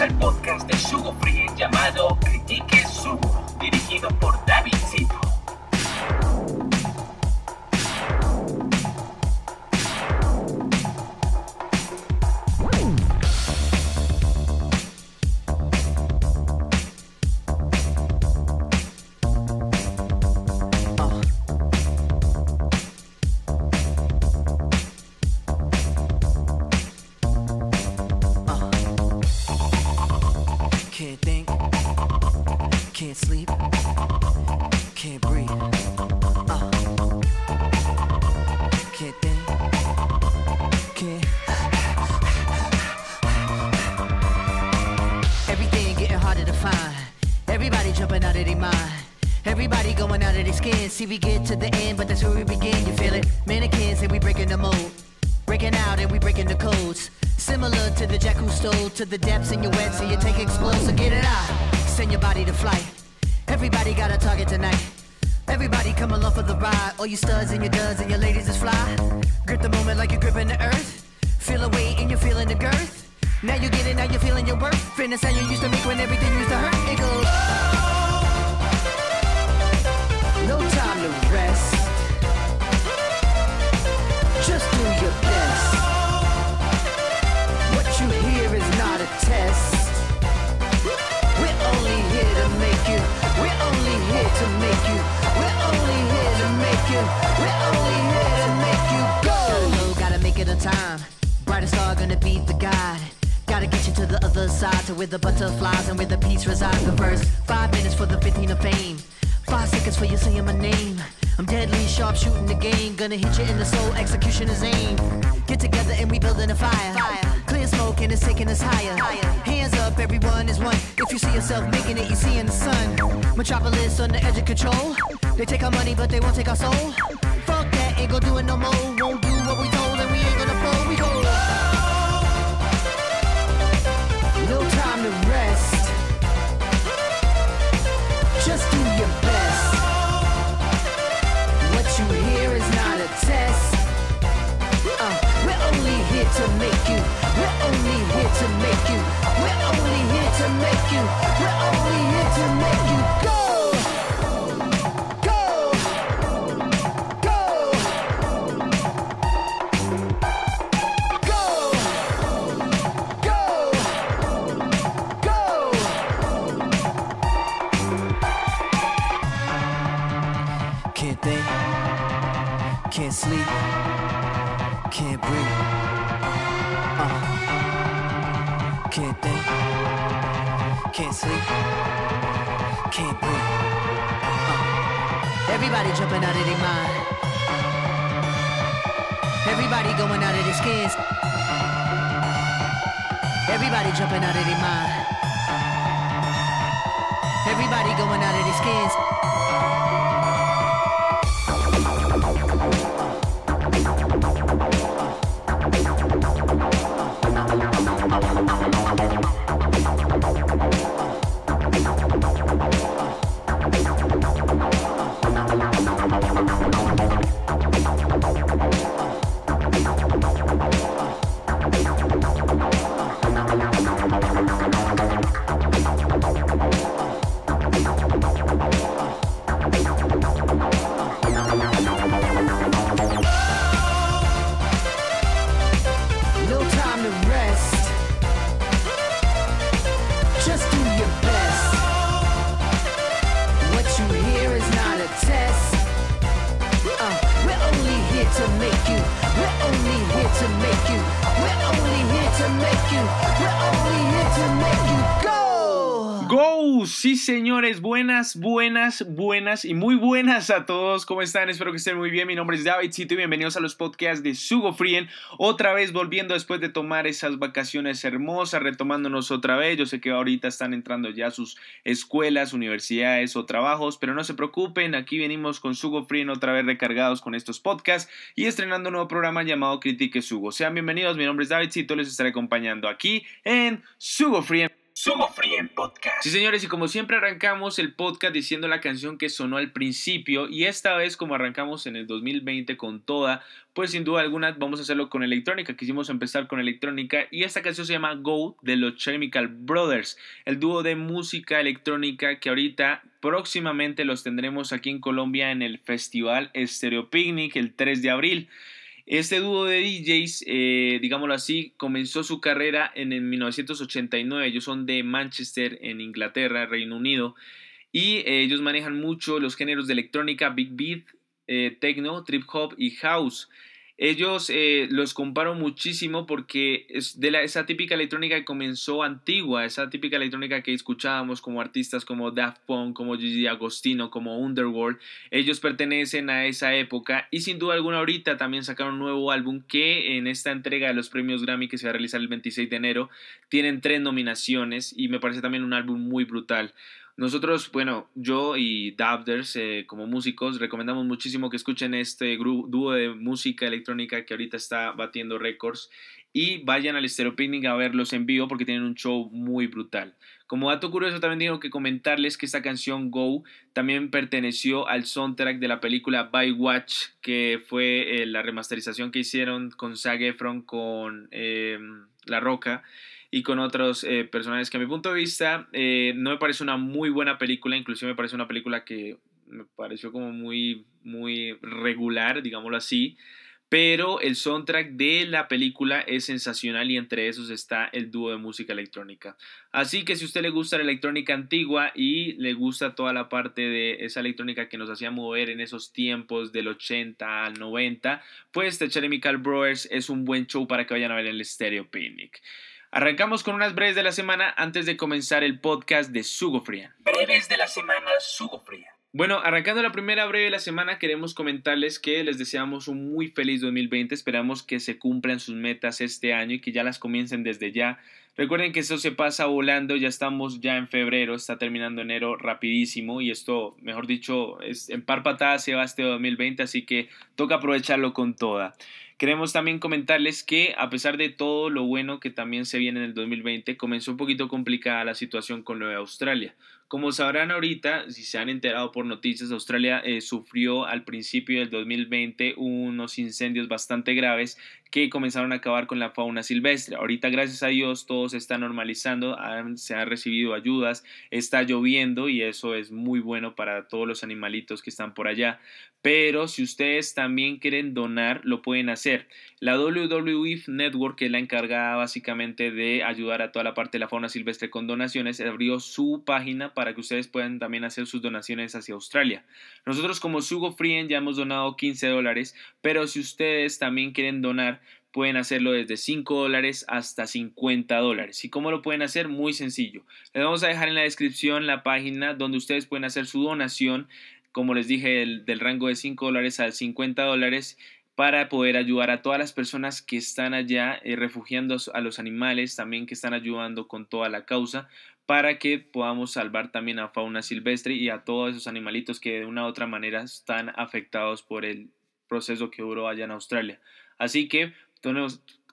Al podcast de Sugo Free llamado Critique Sugo, dirigido por get to the end, but that's where we begin. You feel it? Mannequins and we breaking the mold. Breaking out and we breaking the codes. Similar to the jack who stole to the depths in your wet, so you take explode, so get it out. Send your body to flight. Everybody got a target tonight. Everybody come along for the ride. All you studs and your duds and your ladies is fly. Grip the moment like you're gripping the earth. Feel a weight and you're feeling the girth. Now you get it, now you're feeling your worth. Fitness how you used to make when everything used to hurt. It goes. To make you. We're only here to make you. We're only here to make you go. Gotta gotta make it on time. Brightest star gonna be the guide. Gotta get you to the other side, to where the butterflies and where the peace resides. The first five minutes for the 15 of fame. Five seconds for you saying my name. I'm deadly sharp shooting the game. Gonna hit you in the soul, execution is aim. Get together and we building a fire. fire. Clear smoke and it's taking us higher. Hands up, everyone is one. If you see yourself making it, you see in the sun. Metropolis on the edge of control. They take our money, but they won't take our soul. Fuck that, ain't gonna do it no more. Won't do what we told, and we ain't gonna fold. We go. Buenas, buenas, buenas y muy buenas a todos. ¿Cómo están? Espero que estén muy bien. Mi nombre es David Cito y bienvenidos a los podcasts de Sugo Frien. Otra vez volviendo después de tomar esas vacaciones hermosas, retomándonos otra vez. Yo sé que ahorita están entrando ya a sus escuelas, universidades o trabajos, pero no se preocupen. Aquí venimos con Sugo Frien otra vez recargados con estos podcasts y estrenando un nuevo programa llamado Critique Sugo. Sean bienvenidos. Mi nombre es David Cito. Les estaré acompañando aquí en Sugo Frien. Sugo Free Podcast. Sí, señores, y como siempre arrancamos el podcast diciendo la canción que sonó al principio y esta vez como arrancamos en el 2020 con toda, pues sin duda alguna vamos a hacerlo con electrónica. Quisimos empezar con electrónica y esta canción se llama Go de los Chemical Brothers, el dúo de música electrónica que ahorita próximamente los tendremos aquí en Colombia en el Festival Stereo Picnic el 3 de abril. Este dúo de DJs, eh, digámoslo así, comenzó su carrera en el 1989. Ellos son de Manchester, en Inglaterra, Reino Unido. Y eh, ellos manejan mucho los géneros de electrónica, big beat, eh, techno, trip hop y house. Ellos eh, los comparo muchísimo porque es de la, esa típica electrónica que comenzó antigua, esa típica electrónica que escuchábamos como artistas como Daft Punk, como Gigi Agostino, como Underworld. Ellos pertenecen a esa época y sin duda alguna ahorita también sacaron un nuevo álbum que en esta entrega de los premios Grammy que se va a realizar el 26 de enero tienen tres nominaciones y me parece también un álbum muy brutal. Nosotros, bueno, yo y Dabders eh, como músicos recomendamos muchísimo que escuchen este dúo de música electrónica que ahorita está batiendo récords y vayan al Stereo Picnic a verlos en vivo porque tienen un show muy brutal. Como dato curioso también tengo que comentarles que esta canción Go también perteneció al soundtrack de la película By Watch que fue eh, la remasterización que hicieron con Zac Efron con eh, La Roca y con otros eh, personajes que a mi punto de vista eh, no me parece una muy buena película, inclusive me parece una película que me pareció como muy, muy regular, digámoslo así, pero el soundtrack de la película es sensacional y entre esos está el dúo de música electrónica. Así que si a usted le gusta la electrónica antigua y le gusta toda la parte de esa electrónica que nos hacía mover en esos tiempos del 80 al 90, pues The Chemical Brothers es un buen show para que vayan a ver el Stereo Picnic. Arrancamos con unas breves de la semana antes de comenzar el podcast de Sugo Frian. Breves de la semana Sugo Frian. Bueno, arrancando la primera breve de la semana, queremos comentarles que les deseamos un muy feliz 2020. Esperamos que se cumplan sus metas este año y que ya las comiencen desde ya. Recuerden que eso se pasa volando, ya estamos ya en febrero, está terminando enero rapidísimo y esto, mejor dicho, es, en par patada se va este 2020, así que toca aprovecharlo con toda. Queremos también comentarles que a pesar de todo lo bueno que también se viene en el 2020, comenzó un poquito complicada la situación con Nueva Australia. Como sabrán ahorita, si se han enterado por noticias, Australia eh, sufrió al principio del 2020 unos incendios bastante graves que comenzaron a acabar con la fauna silvestre. Ahorita, gracias a Dios, todo se está normalizando, se han recibido ayudas, está lloviendo y eso es muy bueno para todos los animalitos que están por allá. Pero si ustedes también quieren donar, lo pueden hacer. La WWF Network, que es la encargada básicamente de ayudar a toda la parte de la fauna silvestre con donaciones, abrió su página para que ustedes puedan también hacer sus donaciones hacia Australia. Nosotros como Sugo Frien ya hemos donado 15 dólares, pero si ustedes también quieren donar, pueden hacerlo desde 5 dólares hasta 50 dólares. ¿Y cómo lo pueden hacer? Muy sencillo. Les vamos a dejar en la descripción la página donde ustedes pueden hacer su donación como les dije, del rango de 5 dólares a 50 dólares para poder ayudar a todas las personas que están allá eh, refugiando a los animales, también que están ayudando con toda la causa, para que podamos salvar también a fauna silvestre y a todos esos animalitos que de una u otra manera están afectados por el proceso que duró allá en Australia. Así que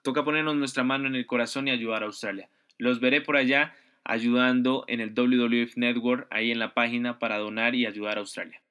toca ponernos nuestra mano en el corazón y ayudar a Australia. Los veré por allá ayudando en el WWF Network, ahí en la página para donar y ayudar a Australia.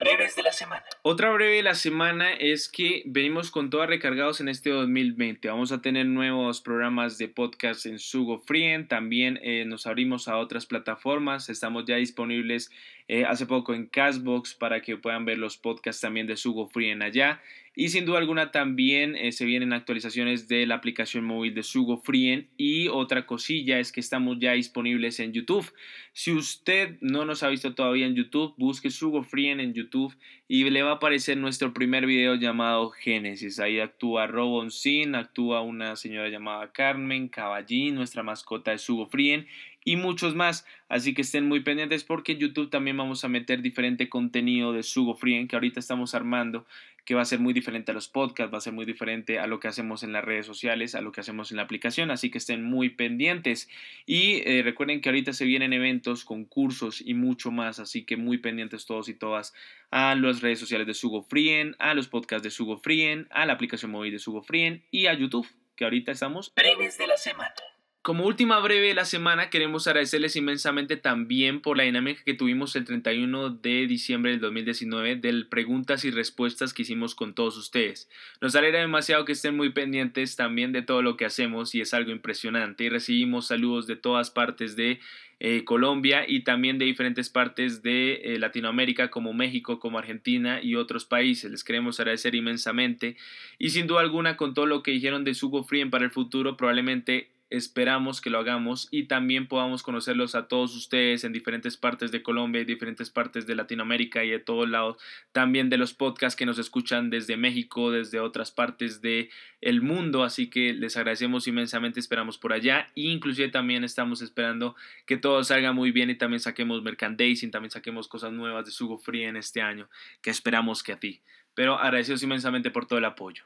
Breves de la semana. Otra breve de la semana es que venimos con todas recargados en este 2020. Vamos a tener nuevos programas de podcast en Sugo Frien. También eh, nos abrimos a otras plataformas. Estamos ya disponibles eh, hace poco en Castbox para que puedan ver los podcasts también de Sugo Frien allá. Y sin duda alguna también eh, se vienen actualizaciones de la aplicación móvil de Sugo Frien. Y otra cosilla es que estamos ya disponibles en YouTube. Si usted no nos ha visto todavía en YouTube, busque Sugo Frien en YouTube y le va a aparecer nuestro primer video llamado Génesis. Ahí actúa Robon Sin, actúa una señora llamada Carmen Caballín, nuestra mascota de Sugo Frien y muchos más. Así que estén muy pendientes porque en YouTube también vamos a meter diferente contenido de Sugo Frien que ahorita estamos armando que va a ser muy diferente a los podcasts, va a ser muy diferente a lo que hacemos en las redes sociales, a lo que hacemos en la aplicación, así que estén muy pendientes. Y eh, recuerden que ahorita se vienen eventos, concursos y mucho más, así que muy pendientes todos y todas a las redes sociales de Sugo Frien, a los podcasts de Sugo Frien, a la aplicación móvil de Sugo Frien y a YouTube, que ahorita estamos. Breves de la semana. Como última breve de la semana, queremos agradecerles inmensamente también por la dinámica que tuvimos el 31 de diciembre del 2019 del preguntas y respuestas que hicimos con todos ustedes. Nos alegra demasiado que estén muy pendientes también de todo lo que hacemos y es algo impresionante. Y recibimos saludos de todas partes de eh, Colombia y también de diferentes partes de eh, Latinoamérica como México, como Argentina y otros países. Les queremos agradecer inmensamente y sin duda alguna con todo lo que dijeron de Sugo Frien para el futuro probablemente esperamos que lo hagamos y también podamos conocerlos a todos ustedes en diferentes partes de Colombia y diferentes partes de Latinoamérica y de todos lados, también de los podcasts que nos escuchan desde México, desde otras partes del el mundo, así que les agradecemos inmensamente, esperamos por allá e inclusive también estamos esperando que todo salga muy bien y también saquemos merchandising, también saquemos cosas nuevas de Sugo Free en este año, que esperamos que a ti. Pero agradecidos inmensamente por todo el apoyo.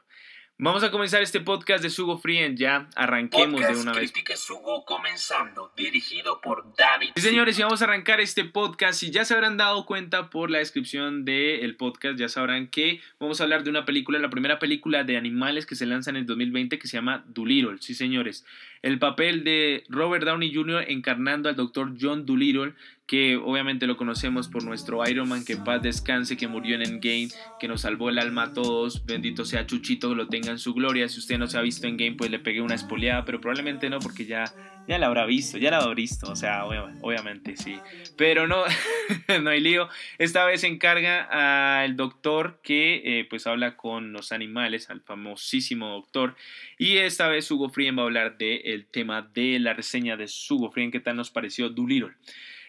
Vamos a comenzar este podcast de Sugo Frien, ya arranquemos Podcast de una vez. Crítica Sugo comenzando, dirigido por David. Sí, señores, y vamos a arrancar este podcast. Si ya se habrán dado cuenta por la descripción del podcast, ya sabrán que vamos a hablar de una película, la primera película de animales que se lanza en el 2020 que se llama Doolittle. Sí, señores. El papel de Robert Downey Jr. encarnando al Dr. John Doolittle, que obviamente lo conocemos por nuestro Iron Man, que paz descanse, que murió en Endgame, que nos salvó el alma a todos. Bendito sea Chuchito, lo tenga en su gloria. Si usted no se ha visto en game, pues le pegué una espoleada, pero probablemente no, porque ya, ya la habrá visto, ya la habrá visto, o sea, obvia- obviamente sí. Pero no, no hay lío. Esta vez encarga al doctor que eh, pues habla con los animales, al famosísimo doctor. Y esta vez Hugo Frien va a hablar del tema de la reseña de Hugo Frien, qué tal nos pareció Doolittle.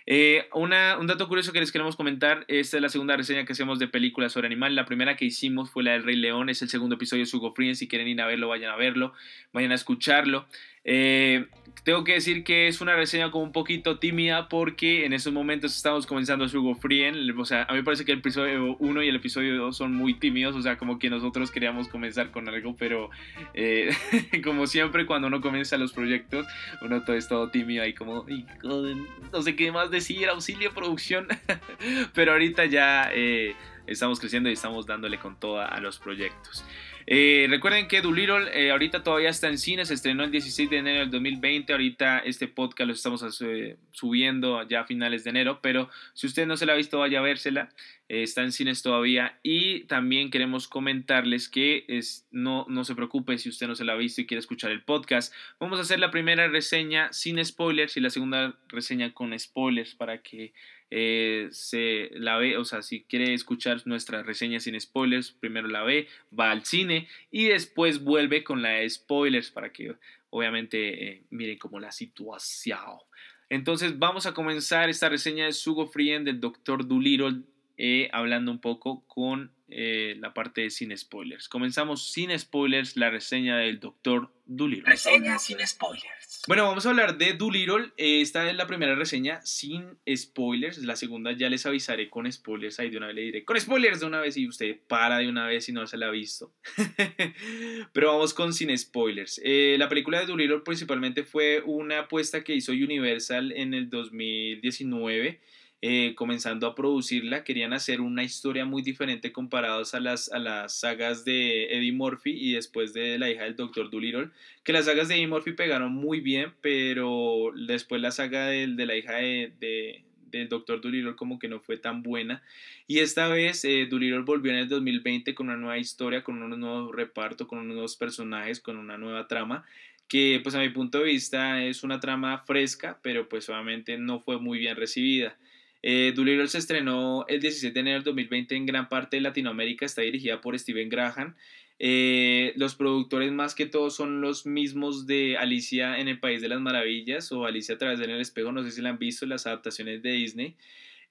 Eh, un dato curioso que les queremos comentar, esta es la segunda reseña que hacemos de películas sobre animal. La primera que hicimos fue la del Rey León, es el segundo episodio de Sugo Frien. Si quieren ir a verlo, vayan a verlo, vayan a escucharlo. Eh, tengo que decir que es una reseña como un poquito tímida porque en esos momentos estamos comenzando Sugo Frien. O sea, a mí me parece que el episodio 1 y el episodio 2 son muy tímidos, o sea, como que nosotros queríamos comenzar con algo, pero eh, como siempre cuando uno comienza los proyectos, uno todo es todo tímido ahí como, "Ay, joder, no sé qué más decir, auxilio producción. Pero ahorita ya eh, estamos creciendo y estamos dándole con toda a los proyectos. Eh, recuerden que Doolittle eh, ahorita todavía está en cine, se estrenó el 16 de enero del 2020, ahorita este podcast lo estamos eh, subiendo ya a finales de enero, pero si usted no se la ha visto vaya a vérsela, está en cines todavía y también queremos comentarles que es, no, no se preocupe si usted no se la ha visto y quiere escuchar el podcast, vamos a hacer la primera reseña sin spoilers y la segunda reseña con spoilers para que eh, se la ve, o sea, si quiere escuchar nuestra reseña sin spoilers, primero la ve, va al cine y después vuelve con la de spoilers para que obviamente eh, miren como la situación. Entonces vamos a comenzar esta reseña de Sugo Frien del Dr. Doolittle eh, hablando un poco con eh, la parte de sin spoilers. Comenzamos sin spoilers la reseña del Dr. Doolittle. Reseña sin spoilers. Bueno, vamos a hablar de Doolittle. Eh, esta es la primera reseña sin spoilers. La segunda ya les avisaré con spoilers. Ahí de una vez le diré con spoilers de una vez y usted para de una vez si no se la ha visto. Pero vamos con sin spoilers. Eh, la película de Doolittle principalmente fue una apuesta que hizo Universal en el 2019. Eh, comenzando a producirla, querían hacer una historia muy diferente comparados a las, a las sagas de Eddie Murphy y después de la hija del Dr. Doolittle que las sagas de Eddie Murphy pegaron muy bien, pero después la saga de, de la hija de, de- del Dr. Doolittle como que no fue tan buena. Y esta vez eh, volvió en el 2020 con una nueva historia, con un nuevo reparto, con unos nuevos personajes, con una nueva trama que pues a mi punto de vista es una trama fresca, pero pues obviamente no fue muy bien recibida. Eh, Doolittle se estrenó el 17 de enero del 2020 en gran parte de Latinoamérica, está dirigida por Steven Graham. Eh, los productores más que todo son los mismos de Alicia en el País de las Maravillas o Alicia a través del espejo, no sé si la han visto, las adaptaciones de Disney.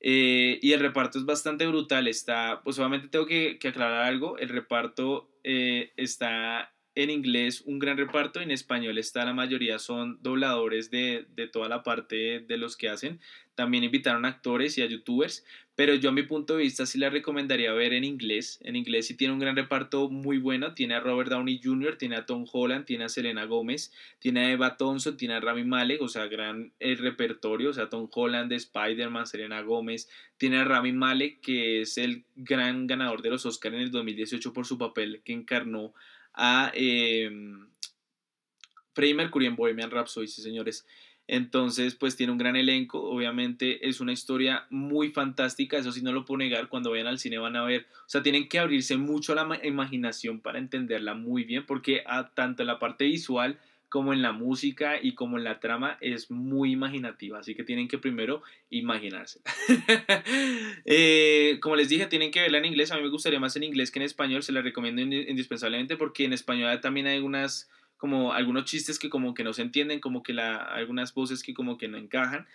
Eh, y el reparto es bastante brutal, está, pues obviamente tengo que, aclarar algo, el reparto eh, está en inglés un gran reparto, en español está la mayoría son dobladores de, de toda la parte de los que hacen, también invitaron a actores y a youtubers, pero yo a mi punto de vista sí la recomendaría ver en inglés. En inglés sí tiene un gran reparto muy bueno. Tiene a Robert Downey Jr., tiene a Tom Holland, tiene a Selena Gómez, tiene a Eva Thompson, tiene a Rami Malek, o sea, gran repertorio. O sea, Tom Holland de Spider-Man, Selena Gómez, tiene a Rami Malek, que es el gran ganador de los Oscars en el 2018 por su papel que encarnó a. eh, Freddie Mercury en Bohemian Rhapsody, sí señores. Entonces, pues tiene un gran elenco. Obviamente es una historia muy fantástica. Eso sí, no lo puedo negar. Cuando vayan al cine van a ver. O sea, tienen que abrirse mucho a la imaginación para entenderla muy bien. Porque a, tanto la parte visual como en la música y como en la trama es muy imaginativa. Así que tienen que primero imaginarse. Eh, como les dije, tienen que verla en inglés. A mí me gustaría más en inglés que en español. Se la recomiendo indispensablemente porque en español también hay unas como algunos chistes que como que no se entienden, como que algunas voces que como que no encajan,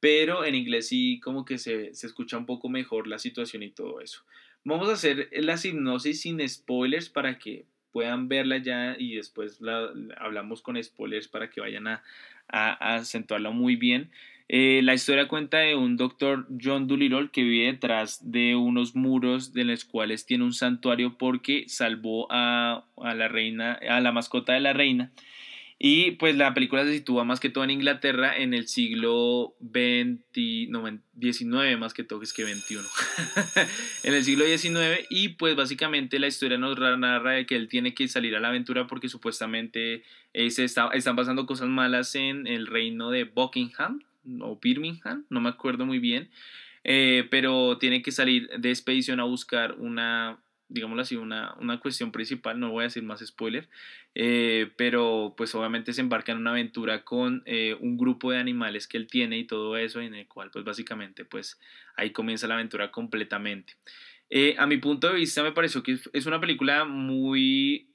pero en inglés sí como que se, se escucha un poco mejor la situación y todo eso. Vamos a hacer la hipnosis sin spoilers para que puedan verla ya y después la, hablamos con spoilers para que vayan a, a, acentuarla muy bien. Eh, la historia cuenta de un doctor John Dolittle que vive detrás de unos muros de los cuales tiene un santuario porque salvó a, a, la reina, a la mascota de la reina. Y pues la película se sitúa más que todo en Inglaterra en el siglo XX, no, XIX más que todo, es que XXI. en el siglo XIX y pues básicamente la historia nos narra de que él tiene que salir a la aventura porque supuestamente eh, se está, están pasando cosas malas en el reino de Buckingham o Birmingham, no me acuerdo muy bien, eh, pero tiene que salir de expedición a buscar una, digámoslo así, una, una cuestión principal, no voy a decir más spoiler, eh, pero pues obviamente se embarca en una aventura con eh, un grupo de animales que él tiene y todo eso, en el cual pues básicamente pues ahí comienza la aventura completamente. a mi punto de vista me pareció que es una película muy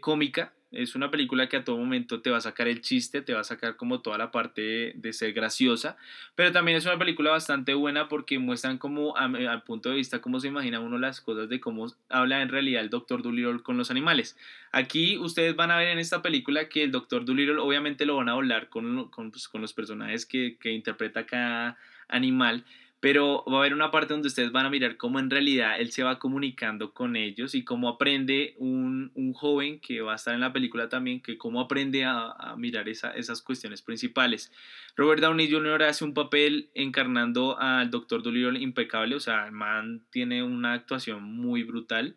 cómica, es una película que a todo momento te va a sacar el chiste, te va a sacar como toda la parte de, ser graciosa, pero también es una película bastante buena porque muestran como al punto de vista cómo se imagina uno las cosas de cómo habla en realidad el Dr. Dolittle con los animales. Aquí ustedes van a ver en esta película que el Dr. Dolittle obviamente lo van a hablar con, con, pues, los personajes que, que interpreta cada animal, pero va a haber una parte donde ustedes van a mirar cómo en realidad él se va comunicando con ellos y cómo aprende un, un joven que va a estar en la película también, que cómo aprende a, mirar esa, esas cuestiones principales. Robert Downey Jr. hace un papel encarnando al Dr. Dolittle impecable, o sea, el man tiene una actuación muy brutal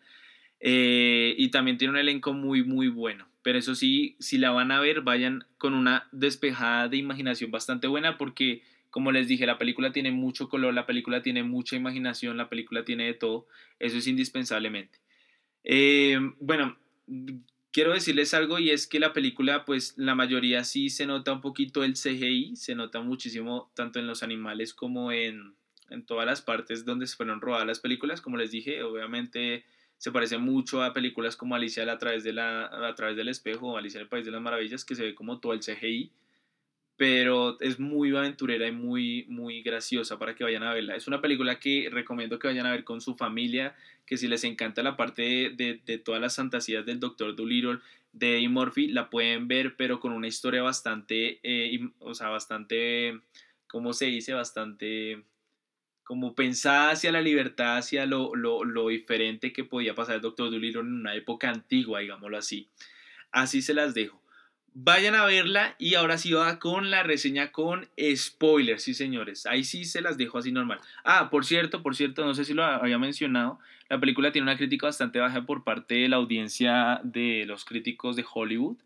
eh, y también tiene un elenco muy, muy bueno. Pero eso sí, si la van a ver, vayan con una despejada de imaginación bastante buena porque como les dije, la película tiene mucho color, la película tiene mucha imaginación, la película tiene de todo. Eso es indispensablemente. Eh, bueno, quiero decirles algo y es que la película, pues la mayoría sí se nota un poquito el CGI, se nota muchísimo tanto en los animales como en, en todas las partes donde se fueron rodadas las películas. Como les dije, obviamente se parece mucho a películas como Alicia a través, de la, a través del espejo o Alicia en el País de las Maravillas, que se ve como todo el CGI pero es muy aventurera y muy, muy graciosa para que vayan a verla. Es una película que recomiendo que vayan a ver con su familia, que si les encanta la parte de, de, todas las fantasías del Dr. Dolittle, de Eddie Murphy, la pueden ver, pero con una historia bastante, eh, o sea, bastante, ¿cómo se dice? Bastante como pensada hacia la libertad, hacia lo, lo, lo diferente que podía pasar el Dr. Dolittle en una época antigua, digámoslo así. Así se las dejo. Vayan a verla y ahora sí va con la reseña con spoilers, sí señores. Ahí sí se las dejo así normal. Ah, por cierto, por cierto, no sé si lo había mencionado, la película tiene una crítica bastante baja por parte de la audiencia de los críticos de Hollywood.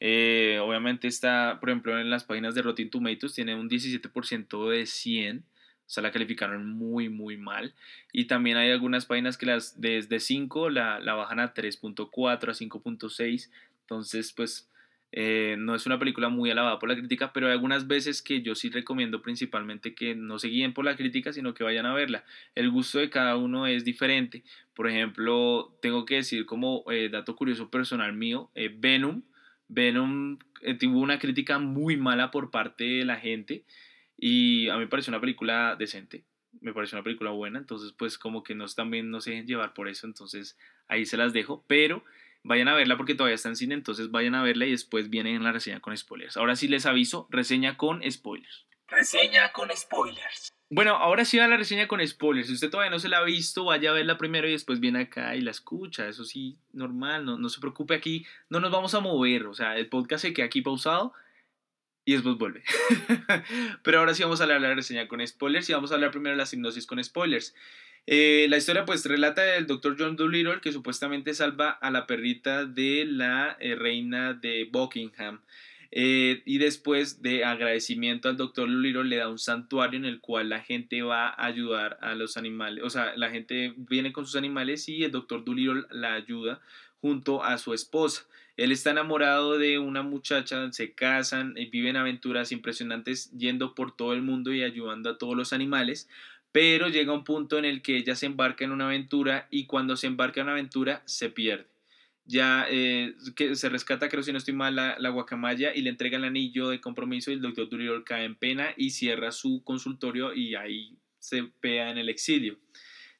Eh, obviamente está, por ejemplo, en las páginas de Rotten Tomatoes tiene un 17% de 100. O sea, la calificaron muy, muy mal. Y también hay algunas páginas que las desde 5 la, la bajan a 3.4, a 5.6. Entonces, pues eh, no es una película muy alabada por la crítica, pero hay algunas veces que yo sí recomiendo principalmente que no se guíen por la crítica, sino que vayan a verla. El gusto de cada uno es diferente. Por ejemplo, tengo que decir como eh, dato curioso personal mío, eh, Venom. Venom tuvo una crítica muy mala por parte de la gente y a mí me pareció una película decente. Me pareció una película buena, entonces pues como que no también no se dejen llevar por eso, entonces ahí se las dejo, pero Vayan a verla porque todavía está en cine, entonces vayan a verla y después vienen en la reseña con spoilers. Ahora sí les aviso, reseña con spoilers. Reseña con spoilers. Bueno, ahora sí va la reseña con spoilers. Si usted todavía no se la ha visto, vaya a verla primero y después viene acá y la escucha. Eso sí, normal, no, no se preocupe aquí, no nos vamos a mover. O sea, el podcast se queda aquí pausado y después vuelve. Pero ahora sí vamos a hablar de la reseña con spoilers y vamos a hablar primero de la sinopsis con spoilers. Eh, la historia pues relata del Dr. John Dolittle que supuestamente salva a la perrita de la eh, reina de Buckingham. Eh, y después de agradecimiento al doctor Dolittle le da un santuario en el cual la gente va a ayudar a los animales, o sea, la gente viene con sus animales y el doctor Dolittle la ayuda junto a su esposa. Él está enamorado de una muchacha, se casan y viven aventuras impresionantes yendo por todo el mundo y ayudando a todos los animales, pero llega un punto en el que ella se embarca en una aventura y cuando se embarca en una aventura se pierde ya eh, que se rescata, creo si no estoy mal, la, guacamaya y le entrega el anillo de compromiso y el doctor Duriol cae en pena y cierra su consultorio y ahí se pea en el exilio.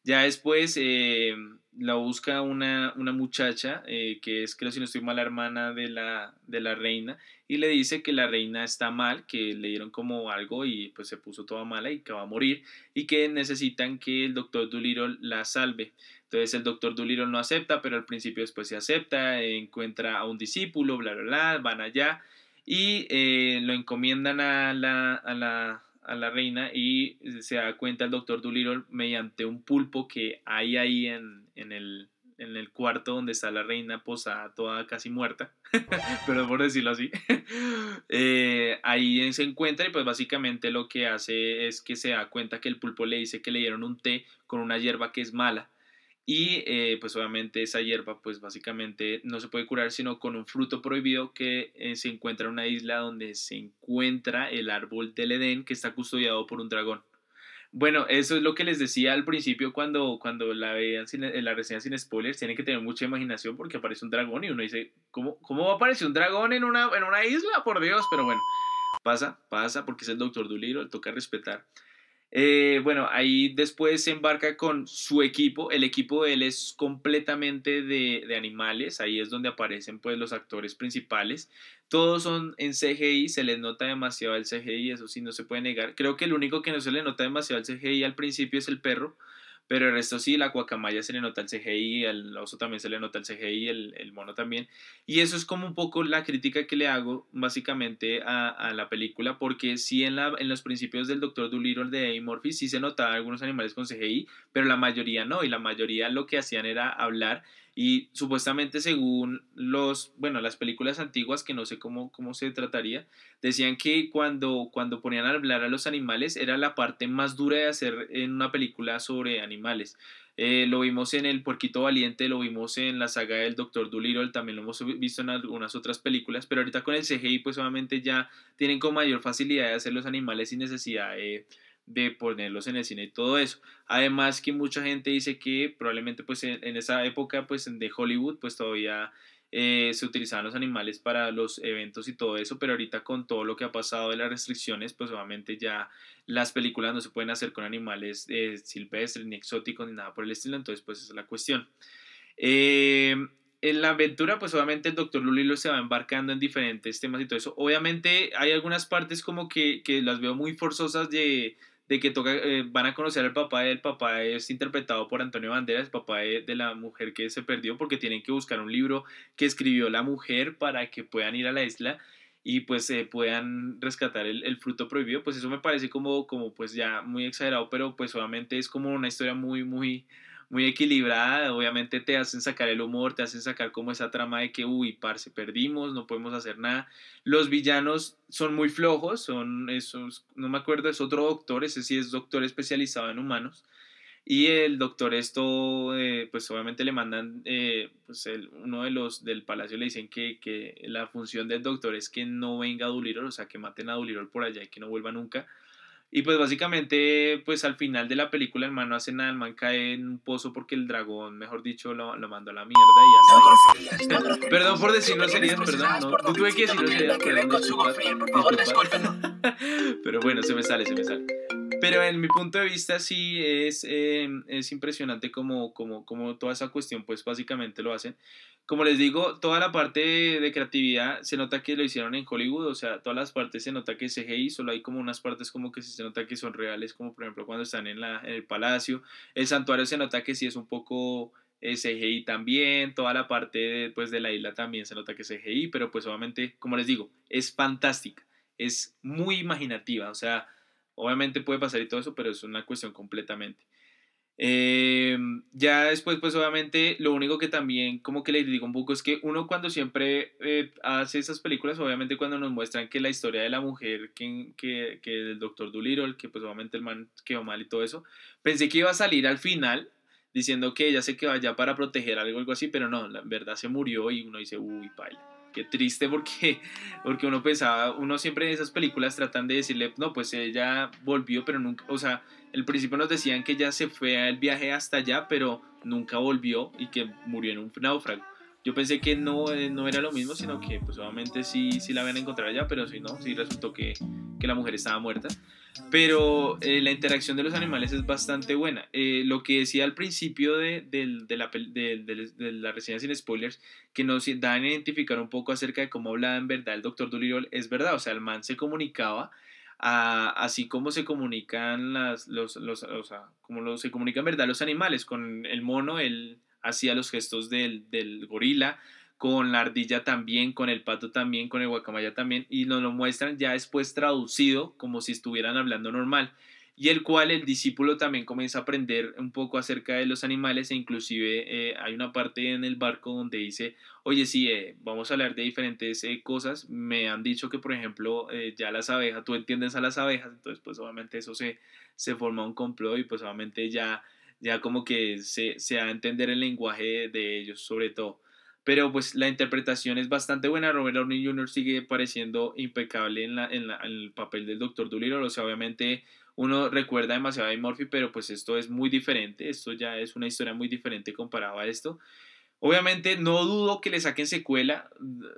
Ya después eh, la busca una, una muchacha eh, que es, creo si no estoy mal, hermana de la, de la reina y le dice que la reina está mal, que le dieron como algo y pues se puso toda mala y que va a morir y que necesitan que el doctor Dolittle la salve. Entonces el doctor Dolittle no acepta, pero al principio después se acepta, encuentra a un discípulo, bla, bla, bla, van allá y eh, lo encomiendan a la, a, la, a la, reina y se da cuenta el doctor Dolittle mediante un pulpo que hay ahí en, en el, en el cuarto donde está la reina posada, toda casi muerta, pero por decirlo así, eh, ahí se encuentra y pues básicamente lo que hace es que se da cuenta que el pulpo le dice que le dieron un té con una hierba que es mala y eh, pues obviamente esa hierba pues básicamente no se puede curar sino con un fruto prohibido que eh, se encuentra en una isla donde se encuentra el árbol del Edén que está custodiado por un dragón. Bueno, eso es lo que les decía al principio cuando, cuando la veían sin, la reseña sin spoilers. Tienen que tener mucha imaginación porque aparece un dragón y uno dice, ¿cómo, cómo va a aparecer un dragón en una, en una isla? Por Dios, pero bueno, pasa, pasa porque es el Doctor Dolittle, toca respetar. Eh, bueno, ahí después se embarca con su equipo. El equipo de él es completamente de, de, animales. Ahí es donde aparecen pues los actores principales. Todos son en CGI, se les nota demasiado el CGI, eso sí no se puede negar. Creo que el único que no se le nota demasiado el CGI al principio es el perro, pero el resto sí, la guacamaya se le nota el CGI, el oso también se le nota el CGI, el, el mono también. Y eso es como un poco la crítica que le hago básicamente a, a la película, porque sí en, la, en los principios del Doctor Dolittle de Eddie Murphy sí se notaba algunos animales con CGI, pero la mayoría no, y la mayoría lo que hacían era hablar y supuestamente según los, bueno, las películas antiguas, que no sé cómo, cómo se trataría, decían que cuando, cuando ponían a hablar a los animales era la parte más dura de hacer en una película sobre animales. Eh, lo vimos en El Puerquito Valiente, lo vimos en la saga del Doctor Dolittle, también lo hemos visto en algunas otras películas, pero ahorita con el CGI pues obviamente ya tienen con mayor facilidad de hacer los animales sin necesidad de de ponerlos en el cine y todo eso. Además que mucha gente dice que probablemente pues en, esa época pues de Hollywood pues todavía eh, se utilizaban los animales para los eventos y todo eso, pero ahorita con todo lo que ha pasado de las restricciones pues obviamente ya las películas no se pueden hacer con animales eh, silvestres ni exóticos ni nada por el estilo, entonces pues esa es la cuestión. Eh, en la aventura, pues obviamente el doctor Lulilo se va embarcando en diferentes temas y todo eso. Obviamente hay algunas partes como que, que las veo muy forzosas de, de que toca, eh, van a conocer al papá, el papá es interpretado por Antonio Banderas, papá de, la mujer que se perdió, porque tienen que buscar un libro que escribió la mujer para que puedan ir a la isla y pues eh, puedan rescatar el, el, fruto prohibido, pues eso me parece como, como pues ya muy exagerado, pero pues obviamente es como una historia muy, muy, muy equilibrada, obviamente te hacen sacar el humor, te hacen sacar como esa trama de que, uy, parce, perdimos, no podemos hacer nada. Los villanos son muy flojos, son esos, no me acuerdo, es otro doctor, ese sí es doctor especializado en humanos. Y el doctor esto, eh, pues obviamente le mandan, eh, pues el, uno de los del palacio le dicen que, que, la función del doctor es que no venga a Dulirol, o sea, que maten a Dulirol por allá y que no vuelva nunca. Y pues básicamente, pues al final de la película el man no hace nada, el man cae en un pozo porque el dragón, mejor dicho, lo, lo mandó a la mierda y ya está. Perdón por decirlo serías, perdón, no, no tuve que decirlo serías, perdón, disculpa, Pero bueno, se me sale, se me sale. Pero en mi punto de vista sí es, eh, es impresionante como, como, como toda esa cuestión pues básicamente lo hacen. Como les digo, toda la parte de, creatividad se nota que lo hicieron en Hollywood, o sea, todas las partes se nota que es CGI, solo hay como unas partes como que se nota que son reales, como por ejemplo cuando están en, la, en el palacio. El santuario se nota que sí es un poco eh, CGI también, toda la parte de, pues, de la isla también se nota que es CGI, pero pues obviamente, como les digo, es fantástica, es muy imaginativa, o sea, obviamente puede pasar y todo eso, pero es una cuestión completamente. Eh, ya después, pues obviamente, lo único que también como que le digo un poco es que uno cuando siempre eh, hace esas películas, obviamente cuando nos muestran que la historia de la mujer, que, que, que del doctor Dolittle, que pues obviamente el man quedó mal y todo eso, pensé que iba a salir al final diciendo que ella se quedó allá para proteger algo, algo así, pero no, la verdad se murió y uno dice, uy, paila. Qué triste porque, porque uno pensaba, uno siempre en esas películas tratan de decirle, no, pues ella volvió, pero nunca, o sea, el principio nos decían que ella se fue al viaje hasta allá, pero nunca volvió y que murió en un náufrago. Yo pensé que no, eh, no era lo mismo, sino que pues obviamente sí, sí la habían encontrado allá, pero sí no, sí resultó que, que la mujer estaba muerta. Pero eh, la interacción de los animales es bastante buena. Eh, lo que decía al principio de, de, de la, de, de, la reseña sin spoilers, que nos dan a identificar un poco acerca de cómo hablaba en verdad el doctor Dolittle, es verdad, o sea, el man se comunicaba así como se comunican las, los, los, o sea, como se comunican verdad los animales, con el mono él hacía los gestos del, del gorila, con la ardilla también, con el pato también, con el guacamaya también, y nos lo muestran ya después traducido como si estuvieran hablando normal. Y el cual el discípulo también comienza a aprender un poco acerca de los animales e inclusive eh, hay una parte en el barco donde dice, oye, sí, eh, vamos a hablar de diferentes eh, cosas, me han dicho que por ejemplo ya las abejas, tú entiendes a las abejas, entonces pues obviamente eso se, se forma un complot y pues obviamente ya, ya como que se, se da a entender el lenguaje de ellos sobre todo. Pero pues la interpretación es bastante buena. Robert Downey Jr. sigue pareciendo impecable en, la, en, la, el papel del Dr. Dolittle. O sea, obviamente uno recuerda demasiado a Murphy, pero pues esto es muy diferente, esto ya es una historia muy diferente comparado a esto. Obviamente no dudo que le saquen secuela,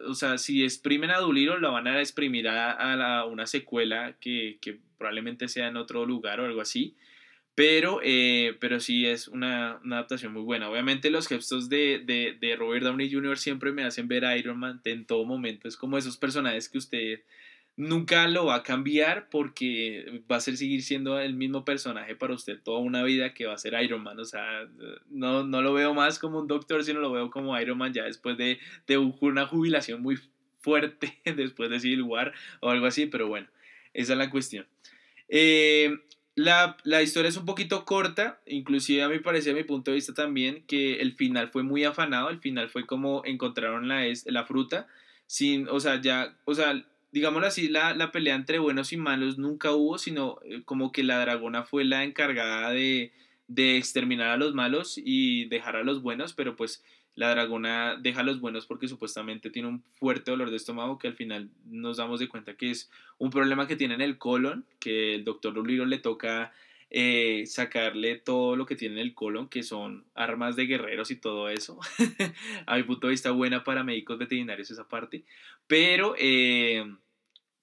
o sea, si exprimen a Duliro lo van a exprimir a, una secuela que, que, probablemente sea en otro lugar o algo así, pero, eh, pero sí es una, una, adaptación muy buena. Obviamente los gestos de, de, de Robert Downey Jr. siempre me hacen ver a Iron Man en todo momento, es como esos personajes que usted nunca lo va a cambiar porque va a ser seguir siendo el mismo personaje para usted toda una vida que va a ser Iron Man. O sea, no, no lo veo más como un doctor, sino lo veo como Iron Man ya después de, de una jubilación muy fuerte, después de Civil War o algo así, pero bueno, esa es la cuestión. Eh, la, la, historia es un poquito corta, inclusive a mi parecer, a mi punto de vista también, que el final fue muy afanado, el final fue como encontraron la, la fruta, sin, o sea, ya, o sea, digámoslo así, la, la, pelea entre buenos y malos nunca hubo, sino eh, como que la dragona fue la encargada de, de, exterminar a los malos y dejar a los buenos, pero pues la dragona deja a los buenos porque supuestamente tiene un fuerte dolor de estómago que al final nos damos de cuenta que es un problema que tiene en el colon, que el doctor Luliro le toca eh, sacarle todo lo que tiene en el colon, que son armas de guerreros y todo eso. a mi punto de vista buena para médicos veterinarios esa parte, pero... Eh,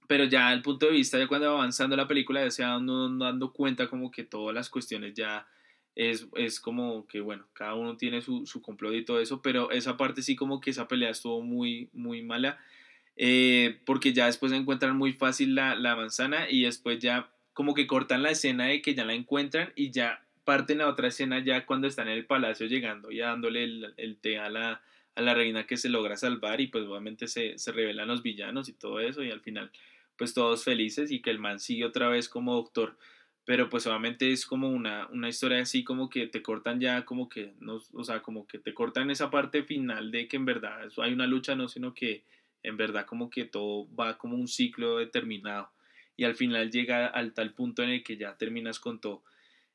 pero ya al punto de vista de cuando va avanzando la película ya se van dando cuenta como que todas las cuestiones ya es, es como que bueno, cada uno tiene su, su, complot y todo eso, pero esa parte sí como que esa pelea estuvo muy, muy mala, eh, porque ya después encuentran muy fácil la, la, manzana y después ya como que cortan la escena de que ya la encuentran y ya parten a otra escena ya cuando están en el palacio llegando y dándole el, el té a la, a la reina que se logra salvar y pues obviamente se, se revelan los villanos y todo eso y al final pues todos felices y que el man sigue otra vez como doctor. Pero pues obviamente es como una, una historia así como que te cortan ya como que, no, o sea, como que te cortan esa parte final de que en verdad hay una lucha, no, sino que en verdad como que todo va como un ciclo determinado y al final llega al tal punto en el que ya terminas con todo.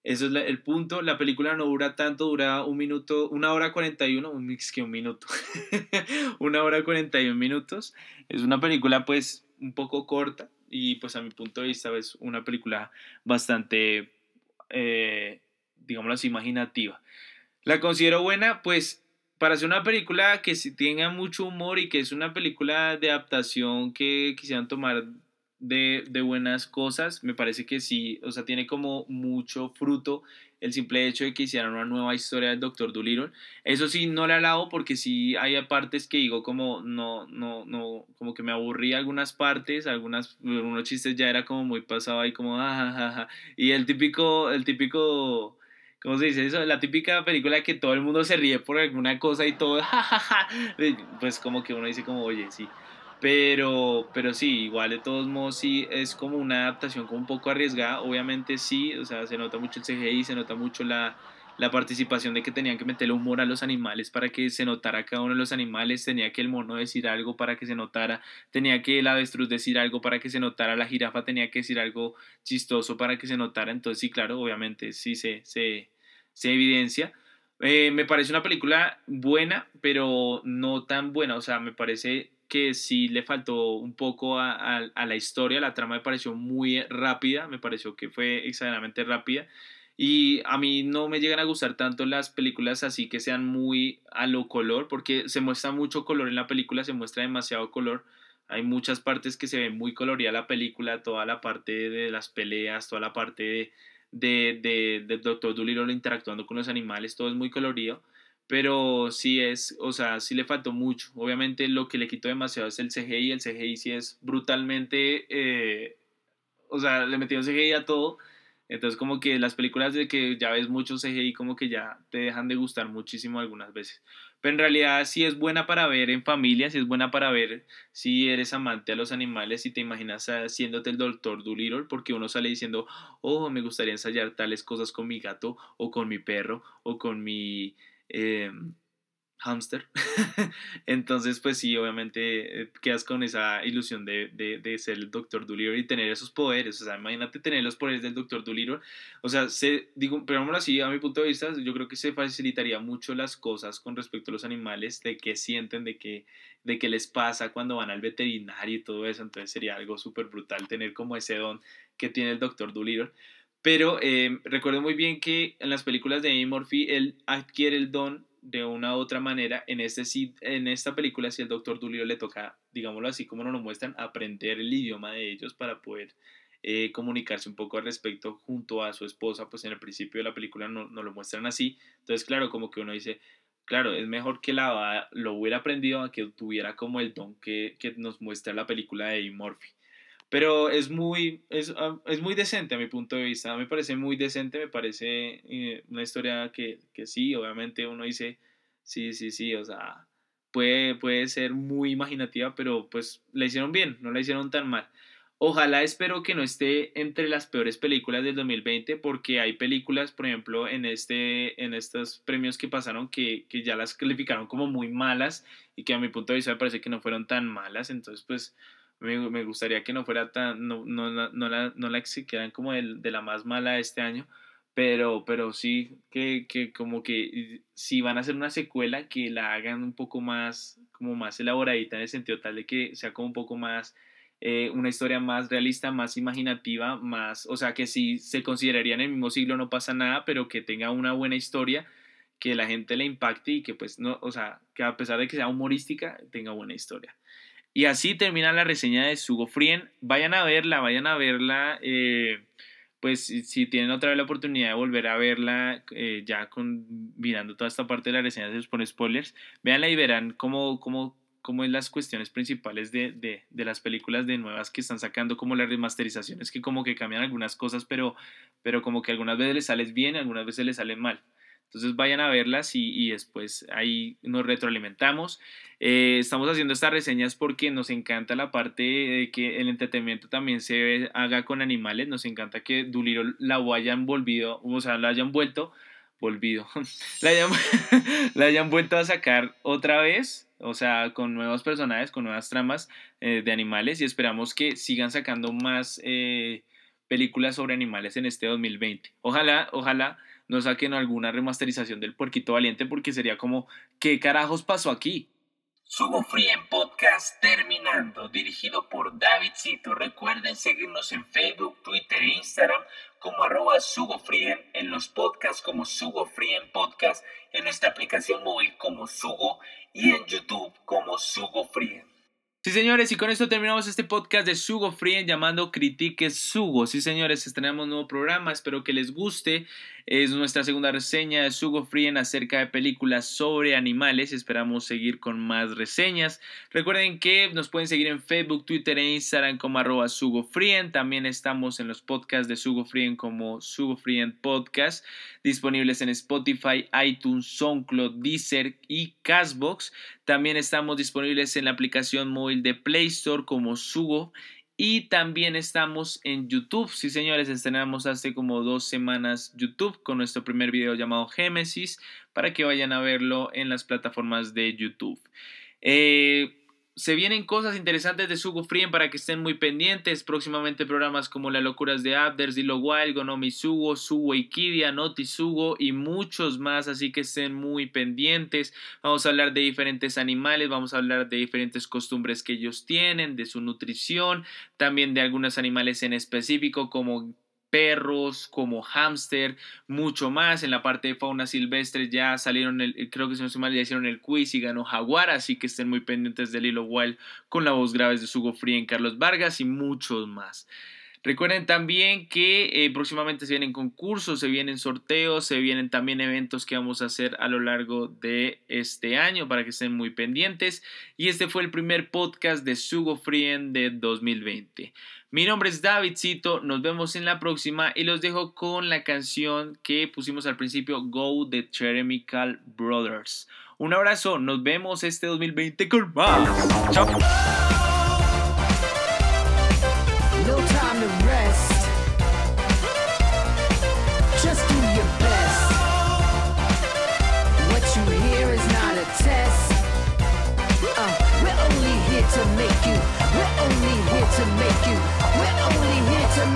Eso es el punto. La película no dura tanto, dura un minuto, una hora 41, un mix que un minuto. una hora 41 minutos. Es una película pues un poco corta y pues a mi punto de vista es una película bastante, eh, digámoslo así, imaginativa. La considero buena pues para ser una película que tenga mucho humor y que es una película de adaptación que quisieran tomar de, de, buenas cosas, me parece que sí, o sea, tiene como mucho fruto el simple hecho de que hicieran una nueva historia del Doctor Dolittle. Eso sí, no le alabo porque sí hay partes que digo como no, no, no, como que me aburrí algunas partes, algunas, algunos chistes ya era como muy pasado ahí como, ah, y el típico, el típico, ¿cómo se dice eso? La típica película que todo el mundo se ríe por alguna cosa y todo, pues como que uno dice como, oye, sí. Pero, pero sí, igual de todos modos sí es como una adaptación como un poco arriesgada. Obviamente sí, o sea, se nota mucho el CGI, se nota mucho la, la participación de que tenían que meterle humor a los animales para que se notara cada uno de los animales, tenía que el mono decir algo para que se notara, tenía que el avestruz decir algo para que se notara, la jirafa tenía que decir algo chistoso para que se notara, entonces sí, claro, obviamente sí se, se, se evidencia. Eh, me parece una película buena, pero no tan buena, o sea, me parece que sí le faltó un poco a, a la historia, la trama me pareció muy rápida, me pareció que fue exageradamente rápida y a mí no me llegan a gustar tanto las películas así que sean muy a lo color, porque se muestra mucho color en la película, se muestra demasiado color. Hay muchas partes que se ven muy colorida la película, toda la parte de las peleas, toda la parte de, de, de, de Dr. Dolittle interactuando con los animales, todo es muy colorido. Pero sí es, o sea, sí le faltó mucho. Obviamente lo que le quitó demasiado es el CGI. El CGI sí es brutalmente, eh, o sea, le metió CGI a todo entonces como que las películas de que ya ves mucho CGI como que ya te dejan de gustar muchísimo algunas veces. Pero en realidad sí es buena para ver en familia, sí es buena para ver si eres amante a los animales y te imaginas haciéndote el doctor Dolittle porque uno sale diciendo, oh, me gustaría ensayar tales cosas con mi gato o con mi perro o con mi... Eh, hamster. Entonces, pues sí, obviamente eh, quedas con esa ilusión de, de, ser el Doctor Dolittle y tener esos poderes. O sea, imagínate tener los poderes del Doctor Dolittle. O sea, se, digo, pero así, a mi punto de vista, yo creo que se facilitaría mucho las cosas con respecto a los animales, de qué sienten, de qué, de qué les pasa cuando van al veterinario y todo eso. Entonces sería algo súper brutal tener como ese don que tiene el Doctor Dolittle. Pero eh, recuerdo muy bien que en las películas de Eddie Murphy él adquiere el don de una u otra manera, en, este, en esta película, si el doctor Dolittle le toca, digámoslo así como nos lo muestran, aprender el idioma de ellos para poder eh, comunicarse un poco al respecto junto a su esposa, pues en el principio de la película no, no, lo muestran así. Entonces, claro, como que uno dice, claro, es mejor que la, lo hubiera aprendido a que tuviera como el don que, que nos muestra la película de Murphy. Pero es muy, es, ah, es, muy decente a mi punto de vista. Me parece muy decente, me parece eh, una historia que, que, sí, obviamente uno dice, sí, sí, sí, o sea, puede, puede ser muy imaginativa, pero pues la hicieron bien, no la hicieron tan mal. Ojalá espero que no esté entre las peores películas del 2020 porque hay películas, por ejemplo, en, este, en estos premios que pasaron que, que ya las calificaron como muy malas y que a mi punto de vista me parece que no fueron tan malas. Entonces, pues me, me, gustaría que no fuera tan, no, no, no, no la, no la exigieran como el, de la más mala este año, pero, pero sí que, que como que si van a hacer una secuela, que la hagan un poco más, como más elaboradita en el sentido tal de que sea como un poco más, eh, una historia más realista, más imaginativa, más, o sea, que si se consideraría en el mismo siglo no pasa nada, pero que tenga una buena historia, que la gente le impacte y que pues no, o sea, que a pesar de que sea humorística, tenga buena historia. Y así termina la reseña de Sugo Frien. Vayan a verla, vayan a verla. Eh, pues si tienen otra vez la oportunidad de volver a verla, eh, ya con, mirando toda esta parte de la reseña, se los pone spoilers, véanla y verán cómo, cómo, cómo es las cuestiones principales de, de, de, las películas de nuevas que están sacando, como las remasterizaciones, que como que cambian algunas cosas, pero, pero como que algunas veces les salen bien, algunas veces les salen mal. Entonces vayan a verlas y, y después ahí nos retroalimentamos. Eh, estamos haciendo estas reseñas porque nos encanta la parte de que el entretenimiento también se haga con animales. Nos encanta que Duliro la hayan volvido, o sea, la hayan vuelto, volvido, la hayan, la hayan vuelto a sacar otra vez. O sea, con nuevos personajes, con nuevas tramas eh, de animales y esperamos que sigan sacando más eh, películas sobre animales en este 2020. Ojalá, ojalá no saquen alguna remasterización del Puerquito Valiente porque sería como, ¿qué carajos pasó aquí? Sugo Free Podcast terminando, dirigido por David Cito. Recuerden seguirnos en Facebook, Twitter e Instagram como arroba Sugo Free en los podcasts como Sugo Free en Podcast, en nuestra aplicación móvil como Sugo y en YouTube como Sugo Free. Sí, señores, y con esto terminamos este podcast de Sugo Free llamando Critique Sugo. Sí, señores, estrenamos un nuevo programa, espero que les guste. Es nuestra segunda reseña de Sugo Free acerca de películas sobre animales. Esperamos seguir con más reseñas. Recuerden que nos pueden seguir en Facebook, Twitter e Instagram como arroba Sugo Free. También estamos en los podcasts de Sugo Free como Sugo Free Podcast, disponibles en Spotify, iTunes, SoundCloud, Deezer y Castbox. También estamos disponibles en la aplicación móvil de Play Store como Sugo Y también estamos en YouTube. Sí, señores, estrenamos hace como dos semanas YouTube con nuestro primer video llamado Génesis para que vayan a verlo en las plataformas de YouTube. Eh, se vienen cosas interesantes de Sugo Frien para que estén muy pendientes. Próximamente programas como Las locuras de Abders, Dilo Wild, Gonomi Sugo, Sugo Ikidia, Noti Sugo y muchos más. Así que estén muy pendientes. Vamos a hablar de diferentes animales, vamos a hablar de diferentes costumbres que ellos tienen, de su nutrición, también de algunos animales en específico como perros, como hámster, mucho más. En la parte de fauna silvestre ya salieron, el, creo que si no se mal, ya hicieron el quiz y ganó Jaguar, así que estén muy pendientes del hilo Wild con la voz grave de Sugo Free en Carlos Vargas y muchos más. Recuerden también que eh, próximamente se vienen concursos, se vienen sorteos, se vienen también eventos que vamos a hacer a lo largo de este año para que estén muy pendientes. Y este fue el primer podcast de Sugo Frien de 2020. Mi nombre es Davidcito, nos vemos en la próxima y los dejo con la canción que pusimos al principio, Go de Cheremical Brothers. Un abrazo, nos vemos este 2020 con más. Chao. No time to rest. Just do your best. What you hear is not a test. Uh, we're only here to make you. We're only here to make you.